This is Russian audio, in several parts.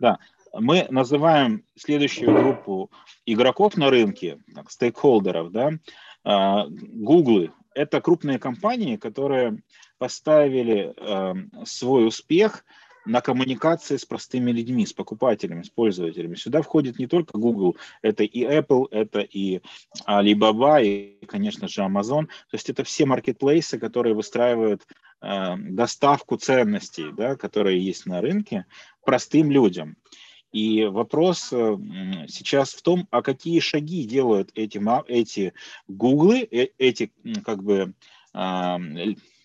Да, мы называем следующую группу игроков на рынке, стейкхолдеров, да, Гуглы. Это крупные компании, которые поставили э, свой успех на коммуникации с простыми людьми, с покупателями, с пользователями. Сюда входит не только Google, это и Apple, это и Alibaba, и, конечно же, Amazon. То есть это все маркетплейсы, которые выстраивают э, доставку ценностей, да, которые есть на рынке, простым людям. И вопрос э, сейчас в том, а какие шаги делают эти, эти Гуглы, э, эти как бы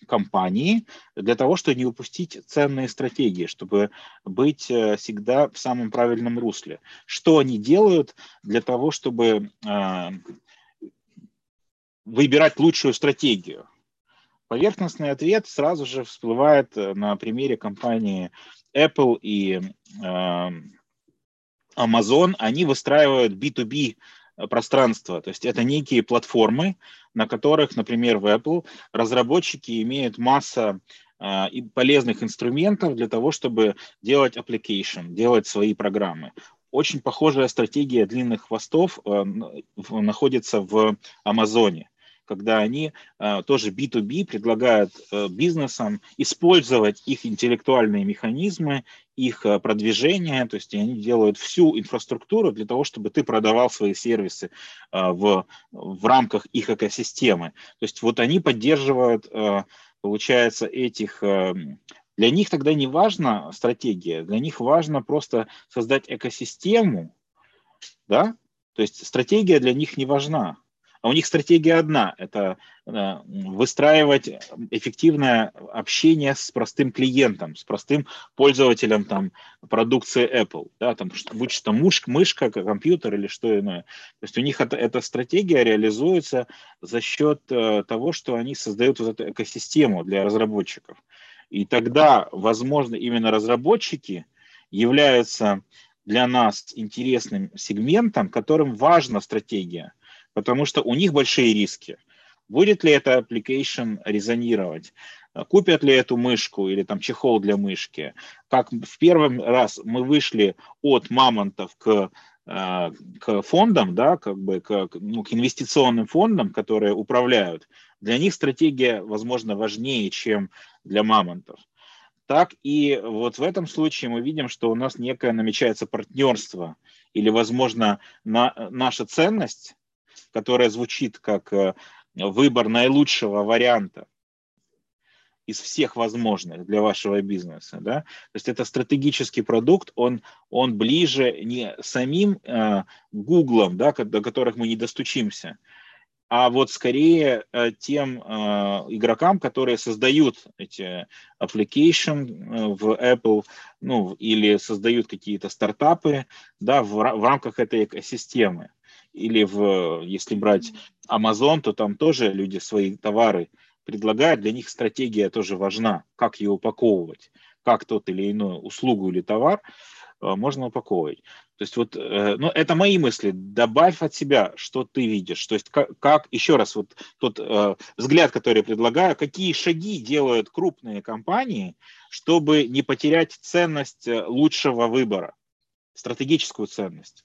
компании для того, чтобы не упустить ценные стратегии, чтобы быть э, всегда в самом правильном русле. Что они делают для того, чтобы выбирать лучшую стратегию? Поверхностный ответ сразу же всплывает на примере компании Apple и Amazon, они выстраивают B2B пространство, то есть это некие платформы, на которых, например, в Apple разработчики имеют масса э, полезных инструментов для того, чтобы делать application, делать свои программы. Очень похожая стратегия длинных хвостов э, находится в Амазоне когда они э, тоже B2B предлагают э, бизнесам использовать их интеллектуальные механизмы, их э, продвижение, то есть они делают всю инфраструктуру для того, чтобы ты продавал свои сервисы э, в, в рамках их экосистемы. То есть вот они поддерживают, э, получается, этих для них тогда не важна стратегия, для них важно просто создать экосистему, да, то есть стратегия для них не важна. А у них стратегия одна – это э, выстраивать эффективное общение с простым клиентом, с простым пользователем там, продукции Apple, да, там, будь что мышка, мышка, компьютер или что иное. То есть у них это, эта стратегия реализуется за счет э, того, что они создают вот эту экосистему для разработчиков. И тогда, возможно, именно разработчики являются для нас интересным сегментом, которым важна стратегия – потому что у них большие риски. Будет ли это application резонировать? Купят ли эту мышку или там чехол для мышки? Как в первый раз мы вышли от мамонтов к э, к фондам, да, как бы к, ну, к инвестиционным фондам, которые управляют, для них стратегия, возможно, важнее, чем для мамонтов. Так и вот в этом случае мы видим, что у нас некое намечается партнерство или, возможно, на, наша ценность которая звучит как э, выбор наилучшего варианта из всех возможных для вашего бизнеса. Да? То есть это стратегический продукт, он, он ближе не самим э, да, до которых мы не достучимся, а вот скорее э, тем э, игрокам, которые создают эти application э, в Apple, ну, или создают какие-то стартапы, да, в, в рамках этой экосистемы или в, если брать Amazon, то там тоже люди свои товары предлагают, для них стратегия тоже важна, как ее упаковывать, как тот или иной услугу или товар э, можно упаковывать. То есть вот, э, ну, это мои мысли. Добавь от себя, что ты видишь. То есть как, как еще раз, вот тот э, взгляд, который я предлагаю, какие шаги делают крупные компании, чтобы не потерять ценность э, лучшего выбора, стратегическую ценность.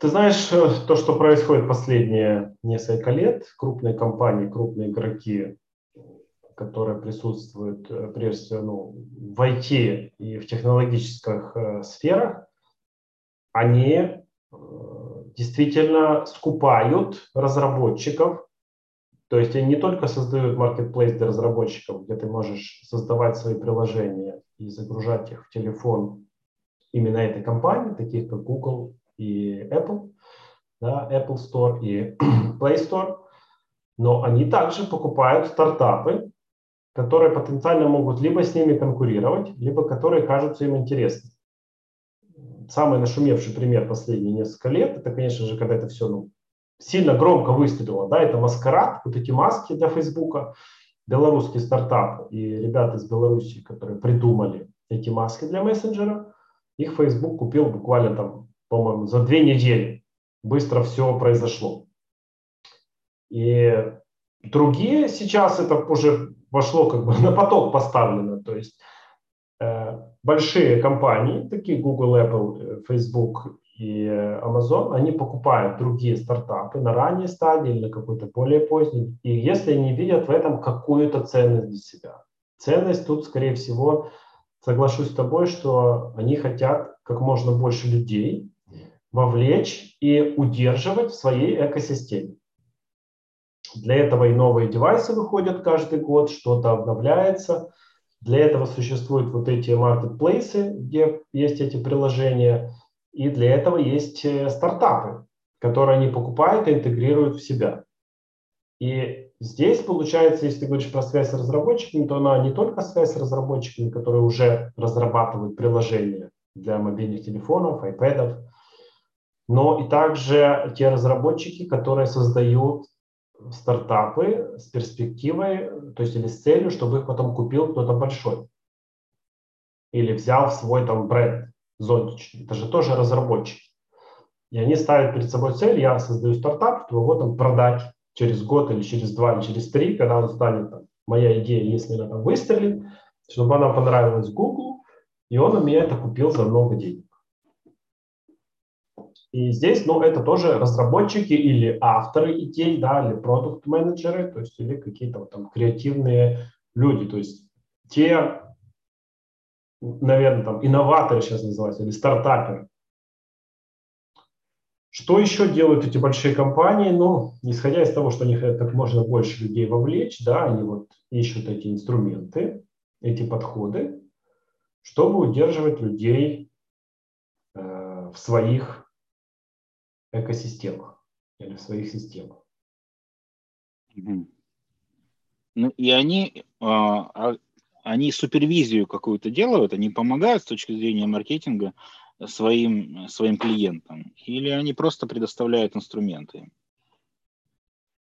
Ты знаешь, э, то, что происходит последние несколько лет, крупные компании, крупные игроки, которые присутствуют э, прежде всего ну, в IT и в технологических э, сферах, они э, действительно скупают разработчиков. То есть они не только создают marketplace для разработчиков, где ты можешь создавать свои приложения и загружать их в телефон именно этой компании, таких как Google, и Apple, да, Apple Store и Play Store, но они также покупают стартапы, которые потенциально могут либо с ними конкурировать, либо которые кажутся им интересными. Самый нашумевший пример последние несколько лет, это, конечно же, когда это все ну, сильно громко выстрелило, да, это маскарад, вот эти маски для Фейсбука, белорусский стартап и ребята из Беларуси, которые придумали эти маски для мессенджера, их Facebook купил буквально там по-моему, за две недели быстро все произошло. И другие сейчас это уже вошло как бы на поток поставлено. То есть э, большие компании, такие Google, Apple, э, Facebook и э, Amazon, они покупают другие стартапы на ранней стадии или на какой-то более поздней. И если они видят в этом какую-то ценность для себя. Ценность тут, скорее всего, соглашусь с тобой, что они хотят как можно больше людей вовлечь и удерживать в своей экосистеме. Для этого и новые девайсы выходят каждый год, что-то обновляется. Для этого существуют вот эти маркетплейсы, где есть эти приложения. И для этого есть э, стартапы, которые они покупают и интегрируют в себя. И здесь получается, если ты говоришь про связь с разработчиками, то она не только связь с разработчиками, которые уже разрабатывают приложения для мобильных телефонов, iPad, но и также те разработчики, которые создают стартапы с перспективой, то есть или с целью, чтобы их потом купил кто-то большой. Или взял в свой там бренд зонтичный. Это же тоже разработчики. И они ставят перед собой цель, я создаю стартап, чтобы его там продать через год или через два или через три, когда он станет, там, моя идея, если она там выстрелит, чтобы она понравилась Google, и он у меня это купил за много денег. И здесь, ну, это тоже разработчики или авторы идей, да, или продукт-менеджеры, то есть или какие-то вот там креативные люди, то есть те, наверное, там инноваторы сейчас называются, или стартаперы. Что еще делают эти большие компании? Ну, исходя из того, что они хотят как можно больше людей вовлечь, да, они вот ищут эти инструменты, эти подходы, чтобы удерживать людей э, в своих экосистемах или в своих системах. Ну и они, а, а, они супервизию какую-то делают, они помогают с точки зрения маркетинга своим, своим клиентам, или они просто предоставляют инструменты?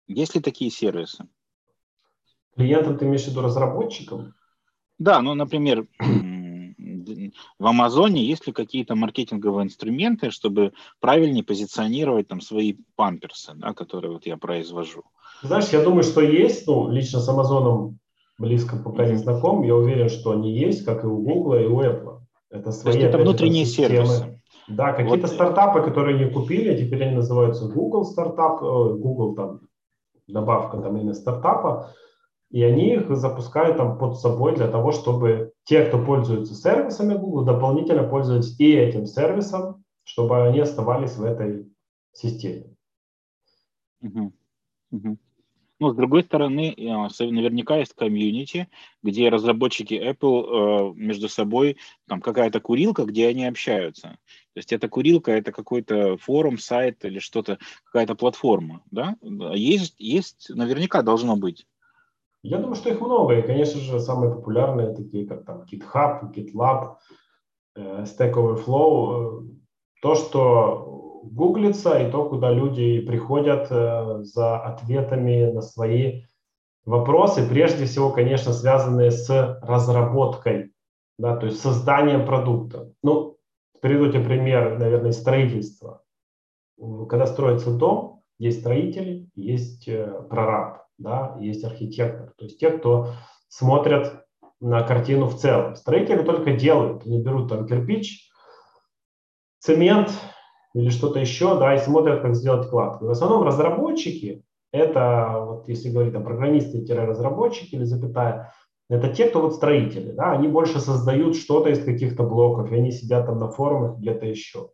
Есть ли такие сервисы? Клиентам ты имеешь в виду разработчикам? Да, ну, например, в Амазоне есть ли какие-то маркетинговые инструменты, чтобы правильнее позиционировать там свои памперсы, да, которые вот я произвожу? Знаешь, я думаю, что есть, ну, лично с Амазоном близко пока не знаком, я уверен, что они есть, как и у Google, и у Apple. Это свои, То есть это внутренние сервисы. Да, какие-то вот. стартапы, которые не купили, теперь они называются Google стартап, э, Google там добавка там именно стартапа, и они их запускают там под собой для того, чтобы те, кто пользуется сервисами Google, дополнительно пользовались и этим сервисом, чтобы они оставались в этой системе. Угу. Угу. Ну, с другой стороны, э, наверняка есть комьюнити, где разработчики Apple э, между собой, там какая-то курилка, где они общаются. То есть эта курилка – это какой-то форум, сайт или что-то, какая-то платформа, да? Есть, есть, наверняка должно быть. Я думаю, что их много, и, конечно же, самые популярные, такие как там GitHub, GitLab, э, Stack Overflow, э, то, что гуглится, и то, куда люди приходят э, за ответами на свои вопросы, прежде всего, конечно, связанные с разработкой, да, то есть созданием продукта. Ну, приведу тебе пример, наверное, строительства. Когда строится дом, есть строители, есть прораб да, есть архитектор, то есть те, кто смотрят на картину в целом. Строители только делают, они берут там кирпич, цемент или что-то еще, да, и смотрят, как сделать кладку. В основном разработчики, это, вот если говорить о программисты-разработчики или запятая, это те, кто вот строители, да, они больше создают что-то из каких-то блоков, и они сидят там на форумах где-то еще.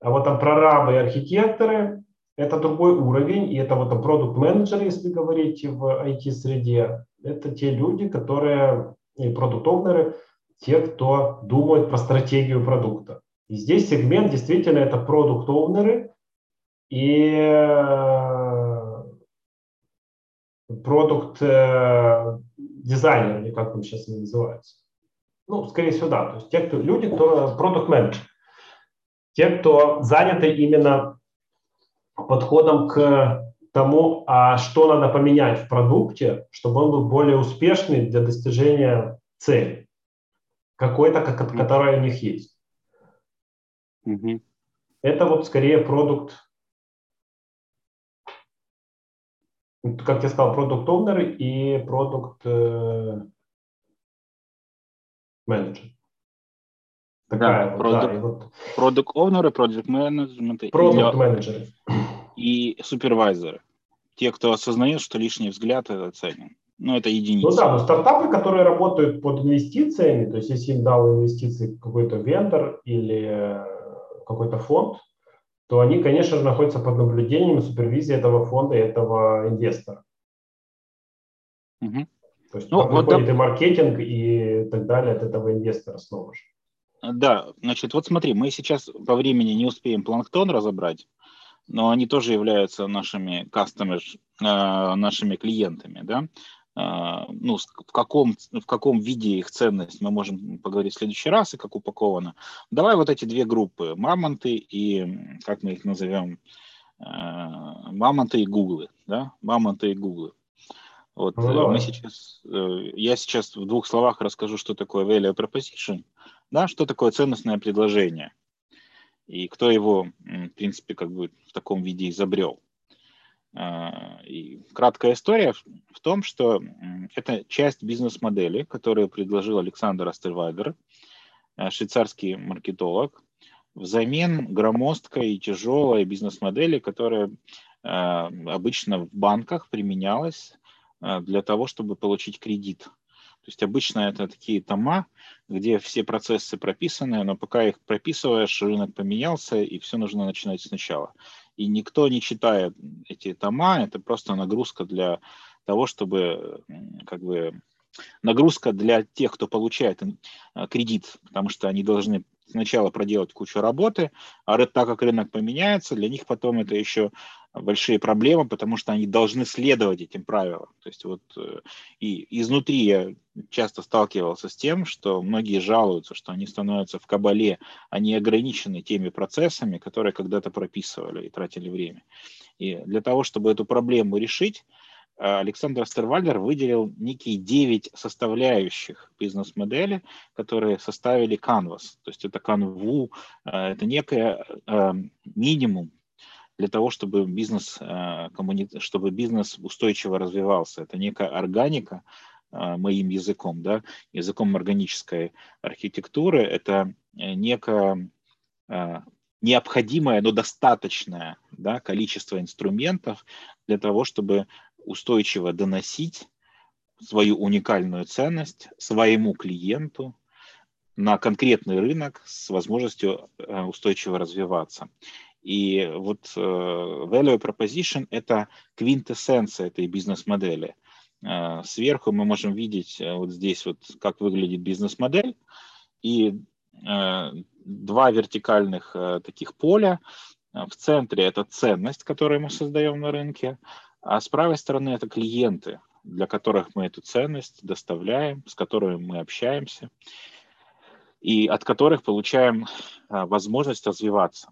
А вот там прорабы и архитекторы, это другой уровень, и это вот продукт менеджеры если говорить в IT-среде, это те люди, которые, и продукт-овнеры, те, кто думают про стратегию продукта. И здесь сегмент действительно это продукт-овнеры и э, продукт-дизайнеры, или как там сейчас они называются. Ну, скорее всего, да. То есть те, кто, люди, кто продукт-менеджер. Те, кто заняты именно подходом к тому, а что надо поменять в продукте, чтобы он был более успешный для достижения цели, какой-то, которая у них есть. Mm-hmm. Это вот скорее продукт как я сказал, продукт оунер и продукт менеджер. Такая да, вот, product, да, вот. Product owner, project management. Product менеджеры. И супервайзеры. Те, кто осознает, что лишний взгляд это ценен. Ну, это единица. Ну да, но стартапы, которые работают под инвестициями, то есть если им дал инвестиции какой-то вендор или какой-то фонд, то они, конечно же, находятся под наблюдением и супервизией этого фонда и этого инвестора. Угу. То есть ну, вот да. и маркетинг и так далее от этого инвестора снова же. Да, значит, вот смотри, мы сейчас по времени не успеем планктон разобрать, но они тоже являются нашими customers, э, нашими клиентами, да. Э, ну, в каком, в каком виде их ценность мы можем поговорить в следующий раз и как упаковано. Давай вот эти две группы, мамонты и, как мы их назовем, э, мамонты и гуглы, да, мамонты и гуглы. Вот ну, мы сейчас, я сейчас в двух словах расскажу, что такое value proposition – да, что такое ценностное предложение и кто его, в принципе, как бы в таком виде изобрел. А, и краткая история в том, что это часть бизнес-модели, которую предложил Александр Астервайдер, э, швейцарский маркетолог, взамен громоздкой и тяжелой бизнес-модели, которая э, обычно в банках применялась для того, чтобы получить кредит. То есть обычно это такие тома, где все процессы прописаны, но пока их прописываешь, рынок поменялся, и все нужно начинать сначала. И никто не читает эти тома, это просто нагрузка для того, чтобы как бы нагрузка для тех, кто получает э, кредит, потому что они должны сначала проделать кучу работы, а так как рынок поменяется, для них потом это еще большие проблемы, потому что они должны следовать этим правилам. То есть вот э, и изнутри я часто сталкивался с тем, что многие жалуются, что они становятся в кабале, они ограничены теми процессами, которые когда-то прописывали и тратили время. И для того, чтобы эту проблему решить, Александр Стервальдер выделил некие девять составляющих бизнес-модели, которые составили Canvas. То есть это канву, э, это некое минимум для того, чтобы бизнес, э, чтобы бизнес устойчиво развивался. Это некая органика, э, моим языком, да, языком органической архитектуры, это э, некое необходимое, но достаточное да, количество инструментов для того, чтобы устойчиво доносить свою уникальную ценность своему клиенту на конкретный рынок с возможностью устойчиво развиваться. И вот э, value proposition – это квинтэссенция этой бизнес-модели. Э, сверху мы можем видеть э, вот здесь вот, как выглядит бизнес-модель, и два вертикальных таких поля. В центре это ценность, которую мы создаем на рынке, а с правой стороны это клиенты, для которых мы эту ценность доставляем, с которыми мы общаемся, и от которых получаем возможность развиваться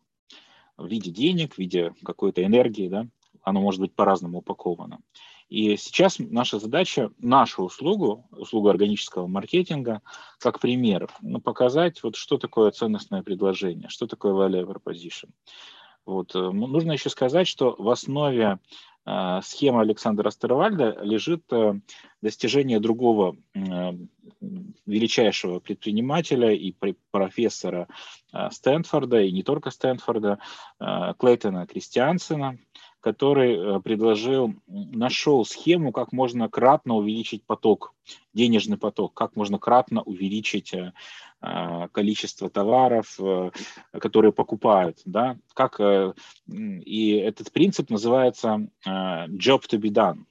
в виде денег, в виде какой-то энергии, да, оно может быть по-разному упаковано. И сейчас наша задача, нашу услугу, услугу органического маркетинга, как пример, ну, показать, вот что такое ценностное предложение, что такое value proposition. Вот. Э, нужно еще сказать, что в основе э, схемы Александра Астервальда лежит э, достижение другого величайшего предпринимателя и профессора Стэнфорда, и не только Стэнфорда, Клейтона Кристиансена, который предложил, нашел схему, как можно кратно увеличить поток, денежный поток, как можно кратно увеличить количество товаров, которые покупают, да, как, и этот принцип называется job to be done,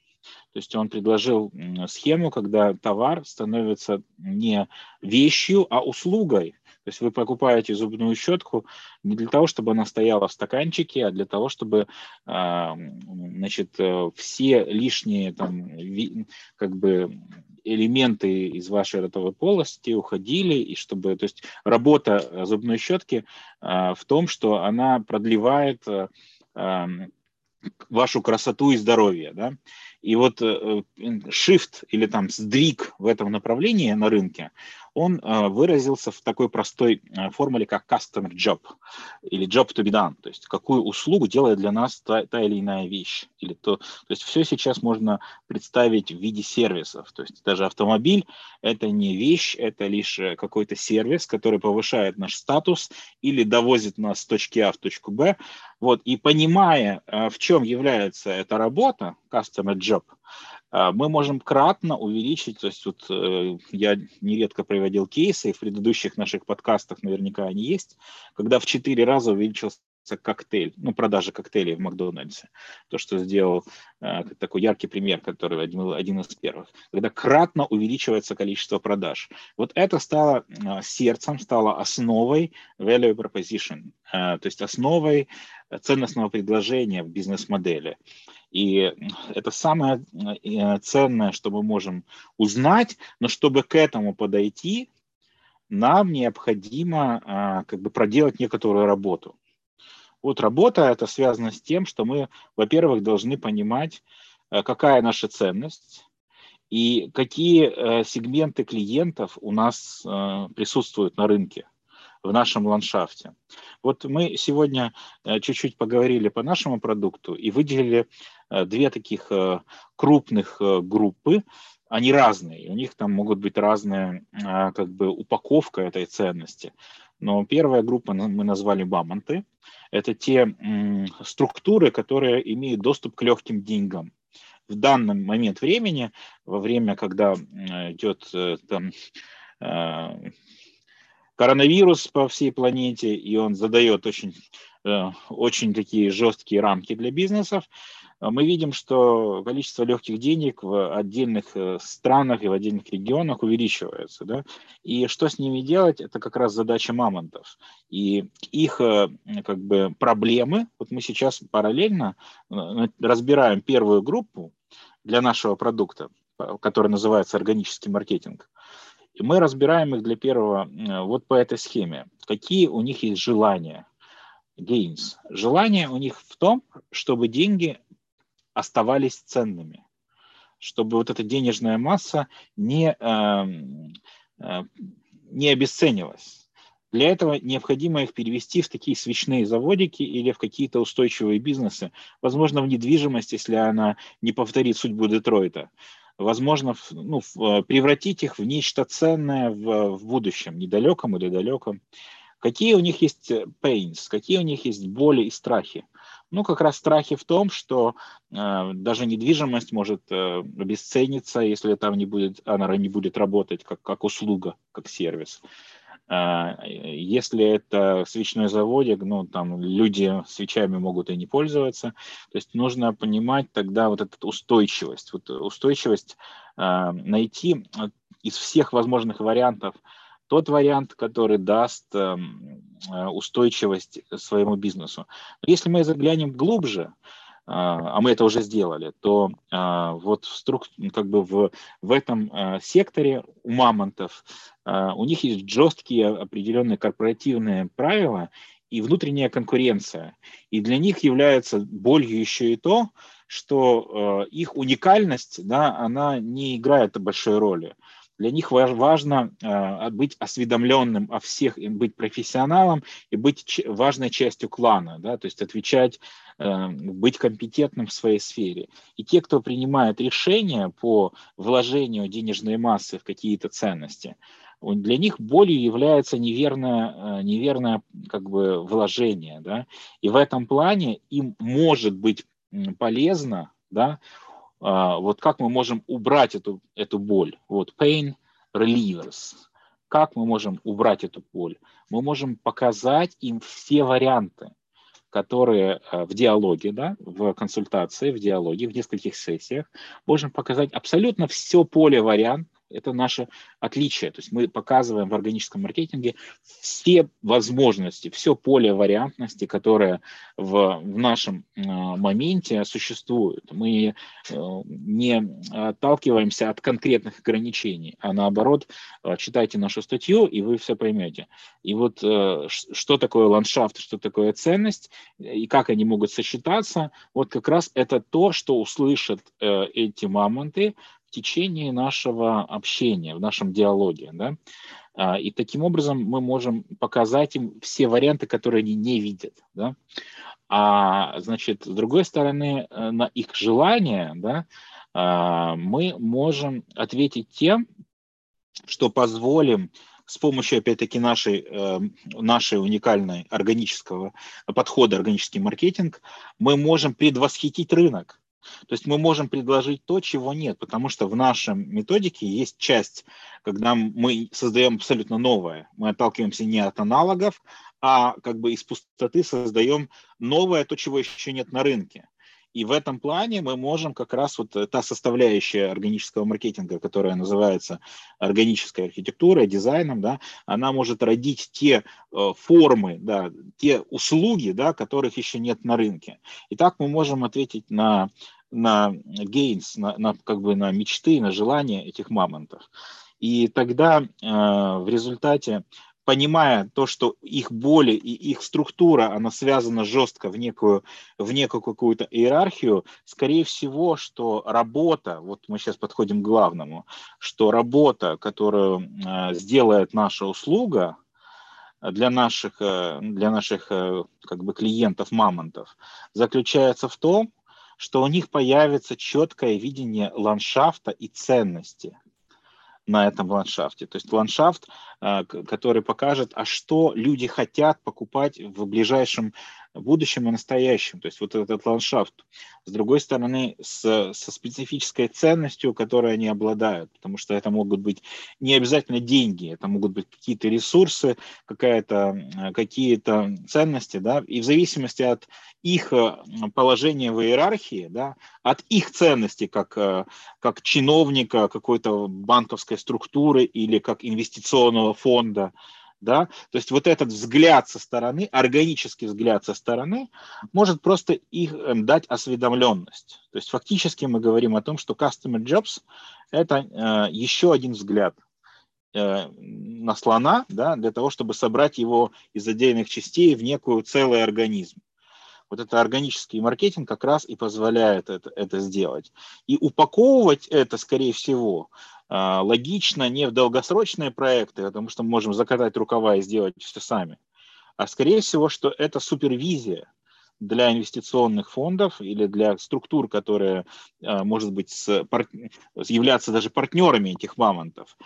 то есть он предложил схему, когда товар становится не вещью, а услугой. То есть вы покупаете зубную щетку не для того, чтобы она стояла в стаканчике, а для того, чтобы значит, э, все лишние там, как бы элементы из вашей ротовой полости уходили, и чтобы, то есть работа зубной щетки а, в том, что она продлевает э, вашу красоту и здоровье, да, и вот э, shift или там сдвиг в этом направлении на рынке, он э, выразился в такой простой э, формуле, как customer job или job to be done, то есть какую услугу делает для нас та, та или иная вещь. Или то, то есть все сейчас можно представить в виде сервисов, то есть даже автомобиль – это не вещь, это лишь какой-то сервис, который повышает наш статус или довозит нас с точки А в точку Б. Вот, и понимая, в чем является эта работа, customer job, мы можем кратно увеличить, то есть вот э, я нередко приводил кейсы, в предыдущих наших подкастах наверняка они есть, когда в четыре раза увеличился коктейль, ну, продажа коктейлей в Макдональдсе. То, что сделал э, такой яркий пример, который один, один из первых. Когда кратно увеличивается количество продаж. Вот это стало э, сердцем, стало основой value proposition, э, то есть основой ценностного предложения в бизнес-модели. И это самое э, ценное, что мы можем узнать, но чтобы к этому подойти, нам необходимо а, как бы проделать некоторую работу. Вот работа это связано с тем, что мы, во-первых, должны понимать, э, какая наша ценность и какие э, сегменты клиентов у нас присутствуют на рынке в нашем ландшафте. Вот мы сегодня чуть-чуть поговорили по нашему продукту и выделили Э, две таких э, крупных э, группы, они разные, у них там могут быть разная как бы упаковка этой ценности. Но первая группа мы назвали бамонты. Это те структуры, которые имеют доступ к легким деньгам. В данный момент времени, во время, когда идет там, коронавирус по всей планете, и он задает очень, очень такие жесткие рамки для бизнесов, мы видим, что количество легких денег в отдельных э, странах и в отдельных регионах увеличивается. Да? И что с ними делать, это как раз задача мамонтов. И их э, как бы, проблемы, вот мы сейчас параллельно э, разбираем первую группу для нашего продукта, который называется органический маркетинг. И мы разбираем их для первого вот по этой схеме. Какие у них есть желания, gains. Желание у них в том, чтобы деньги оставались ценными, чтобы вот эта денежная масса не, эм, э, не обесценилась. Для этого необходимо их перевести в такие свечные заводики или в какие-то устойчивые бизнесы. Возможно, в недвижимость, если она не повторит судьбу Детройта. Возможно, ну, э, превратить их в нечто ценное в, в будущем, недалеком или далеком. Какие у них есть э, pains, какие у них есть боли и страхи. Ну, как раз страхи в том, что э, даже недвижимость может э, обесцениться, если там не будет, она не будет работать как, как услуга, как сервис. Если это свечной заводик, ну, там люди свечами могут и не пользоваться. То есть нужно понимать тогда вот эту устойчивость. Вот устойчивость э, найти из всех возможных вариантов тот вариант, который даст эм, э, устойчивость своему бизнесу. Если мы заглянем глубже, а, а мы это уже сделали, то а, вот струк... как бы в, в этом а, секторе у мамонтов у них есть жесткие определенные корпоративные правила и внутренняя конкуренция. И для них является болью еще и то, что их уникальность, да, она не играет большой роли. Для них важно э, быть осведомленным о всех, быть профессионалом и быть важной частью клана, да, то есть отвечать, э, быть компетентным в своей сфере. И те, кто принимает решения по вложению денежной массы в какие-то ценности, для них болью является неверное, э, неверное как бы вложение. Да? И в этом плане им может быть полезно да, а, вот как мы можем убрать эту, эту боль. Вот pain relievers. Как мы можем убрать эту боль? Мы можем показать им все варианты, которые э, в диалоге, да, в консультации, в диалоге, в нескольких сессиях, можем показать абсолютно все поле вариант, это наше отличие. То есть мы показываем в органическом маркетинге все возможности, все поле вариантности, которое в, в нашем э, моменте существует. Мы э, не отталкиваемся от конкретных ограничений, а наоборот, э, читайте нашу статью, и вы все поймете. И вот э, что такое ландшафт, что такое ценность, и как они могут сочетаться, вот как раз это то, что услышат э, эти мамонты, в течение нашего общения, в нашем диалоге. Да? А, и таким образом мы можем показать им все варианты, которые они не видят. Да? А значит, с другой стороны, э, на их желание да, а, мы можем ответить тем, что позволим с помощью, опять-таки, нашей, э, нашей уникальной органического подхода, органический маркетинг, мы можем предвосхитить рынок. То есть мы можем предложить то, чего нет, потому что в нашем методике есть часть, когда мы создаем абсолютно новое. Мы отталкиваемся не от аналогов, а как бы из пустоты создаем новое, то, чего еще нет на рынке. И в этом плане мы можем как раз вот та составляющая органического маркетинга, которая называется органической архитектурой, дизайном, да, она может родить те э, формы, да, те услуги, да, которых еще нет на рынке. И так мы можем ответить на на gains, на, на как бы на мечты, на желания этих мамонтов. И тогда э, в результате понимая то, что их боли и их структура, она связана жестко в некую, в некую какую-то иерархию, скорее всего, что работа, вот мы сейчас подходим к главному, что работа, которую э, сделает наша услуга, для наших, э, для наших э, как бы клиентов, мамонтов, заключается в том, что у них появится четкое видение ландшафта и ценности на этом ландшафте. То есть ландшафт, а, который покажет, а что люди хотят покупать в ближайшем будущем и настоящем. То есть вот этот ландшафт. С другой стороны, с, со специфической ценностью, которой они обладают, потому что это могут быть не обязательно деньги, это могут быть какие-то ресурсы, какая-то, какие-то ценности, да, и в зависимости от их э, положения в иерархии, да, от их ценности как, э, как чиновника какой-то банковской структуры или как инвестиционного фонда, да, то есть вот этот взгляд со стороны, органический взгляд со стороны, может просто их эм, дать осведомленность. То есть фактически мы говорим о том, что Customer Jobs – это э, еще один взгляд э, на слона, да, для того, чтобы собрать его из отдельных частей в некую целый организм. Вот это органический маркетинг как раз и позволяет это, это сделать. И упаковывать это, скорее всего, логично не в долгосрочные проекты, потому что мы можем закатать рукава и сделать все сами, а скорее всего, что это супервизия для инвестиционных фондов или для структур, которые, а, может быть, с, являться даже партнерами этих мамонтов.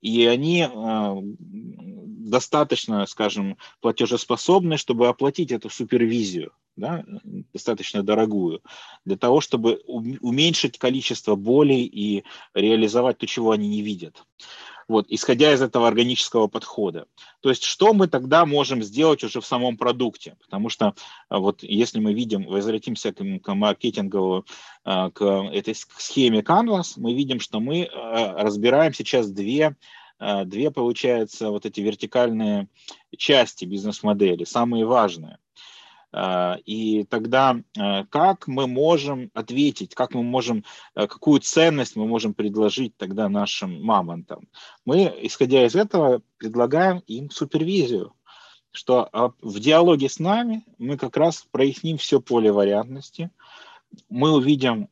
И они а, достаточно, скажем, платежеспособны, чтобы оплатить эту супервизию да, достаточно дорогую, для того, чтобы уменьшить количество болей и реализовать то, чего они не видят. Вот, исходя из этого органического подхода. То есть, что мы тогда можем сделать уже в самом продукте? Потому что а, вот если мы видим, возвратимся к, к маркетингову, а, к этой схеме Canvas, мы видим, что мы а, разбираем сейчас две две, получается, вот эти вертикальные части бизнес-модели, самые важные – и тогда а, как мы можем ответить, как мы можем, а, какую ценность мы можем предложить тогда нашим мамонтам? Мы, исходя из этого, предлагаем им супервизию, что в диалоге с нами мы как раз проясним все поле вариантности, мы увидим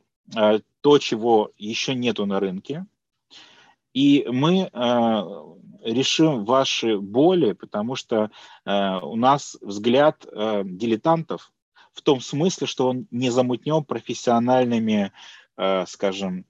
то, чего еще нету на рынке, и мы решим ваши боли, потому что э, у нас взгляд э, дилетантов в том смысле, что он не замутнен профессиональными, э, скажем,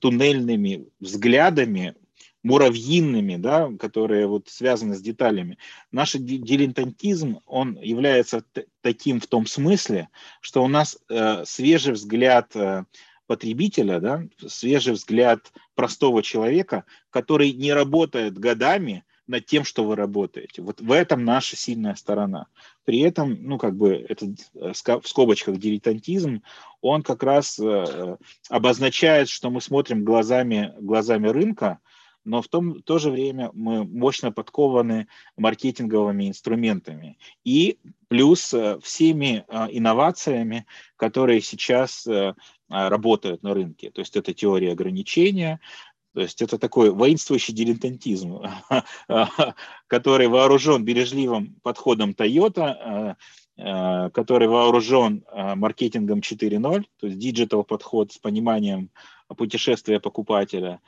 туннельными взглядами, муравьиными, да, которые вот связаны с деталями. Наш дилетантизм, он является таким в том смысле, что у нас э, свежий взгляд э, потребителя, да, свежий взгляд простого человека, который не работает годами над тем, что вы работаете. Вот в этом наша сильная сторона. При этом, ну, как бы, это э, в скобочках дилетантизм, он как раз э, обозначает, что мы смотрим глазами, глазами рынка, но в том, в то же время мы мощно подкованы маркетинговыми инструментами и плюс э, всеми э, инновациями, которые сейчас э, работают на рынке. То есть это теория ограничения, то есть это такой воинствующий дилетантизм, который вооружен бережливым подходом Toyota, э, который вооружен маркетингом 4.0, то есть digital подход с пониманием путешествия покупателя,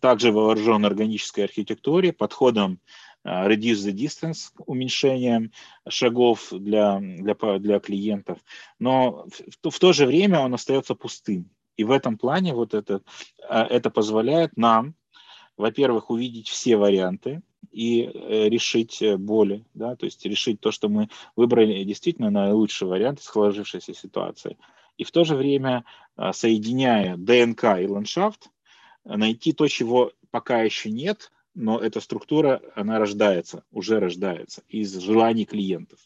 также вооружен органической архитектуре, подходом reduce the distance, уменьшением шагов для, для, для клиентов, но в, в то же время он остается пустым. И в этом плане вот это, это позволяет нам во-первых, увидеть все варианты и э, решить э, боли, да, то есть решить то, что мы выбрали действительно наилучший вариант из сложившейся ситуации. И в то же время, э, соединяя ДНК и ландшафт, найти то, чего пока еще нет, но эта структура, она рождается, уже рождается из желаний клиентов.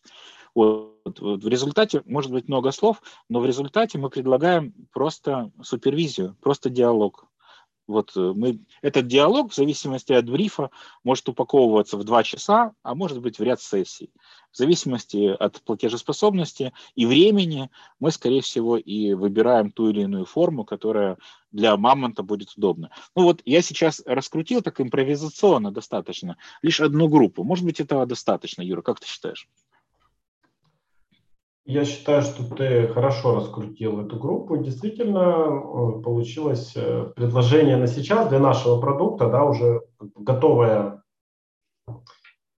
Вот, в результате, может быть, много слов, но в результате мы предлагаем просто супервизию, просто диалог. Вот э, мы, этот диалог в зависимости от брифа может упаковываться в два часа, а может быть в ряд сессий. В зависимости от платежеспособности и времени мы, скорее всего, и выбираем ту или иную форму, которая для мамонта будет удобна. Ну вот я сейчас раскрутил так импровизационно достаточно, лишь одну группу. Может быть, этого достаточно, Юра, как ты считаешь? Я считаю, что ты хорошо раскрутил эту группу. Действительно, э, получилось э, предложение на сейчас для нашего продукта, да, уже готовое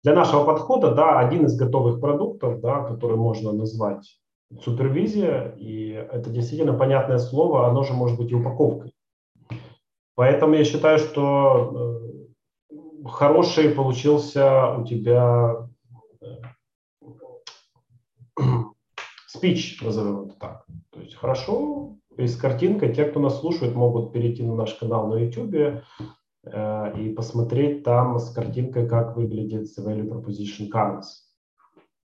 для нашего подхода, да, один из готовых продуктов, да, который можно назвать супервизия, и это действительно понятное слово, оно же может быть и упаковкой. Поэтому я считаю, что э, хороший получился у тебя спич, назовем это так. То есть хорошо, и с картинкой, те, кто нас слушает, могут перейти на наш канал на YouTube э, и посмотреть там с картинкой, как выглядит value proposition canvas,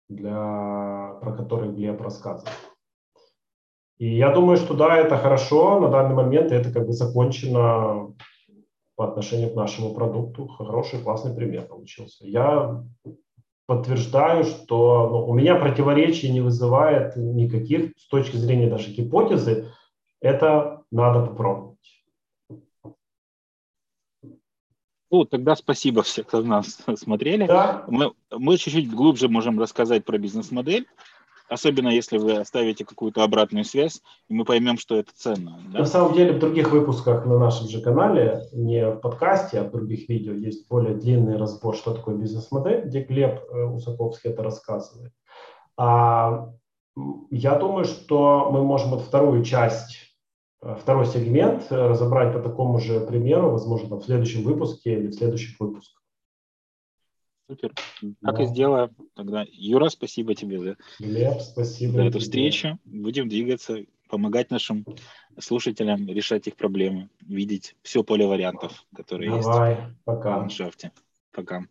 для, про который Глеб рассказывал. И я думаю, что да, это хорошо на данный момент, это как бы закончено по отношению к нашему продукту. Хороший, классный пример получился. Я подтверждаю, что ну, у меня противоречий не вызывает никаких с точки зрения даже гипотезы. Это надо попробовать. Ну, тогда спасибо всем, кто нас смотрели. Да. Мы, мы чуть-чуть глубже можем рассказать про бизнес-модель особенно если вы оставите какую-то обратную связь, и мы поймем, что это ценно. Да? На самом деле в других выпусках на нашем же канале, не в подкасте, а в других видео есть более длинный разбор, что такое бизнес-модель, где Глеб э, Усаковский это рассказывает. А, я думаю, что мы можем вот вторую часть э, второй сегмент э, разобрать по такому же примеру, возможно, в следующем выпуске или в следующих выпусках. Супер. Так да. и сделаем. Тогда, Юра, спасибо тебе за, Глеб, спасибо за эту встречу. Будем двигаться, помогать нашим слушателям решать их проблемы, видеть все поле вариантов, которые Давай, есть пока. в ландшафте. Пока.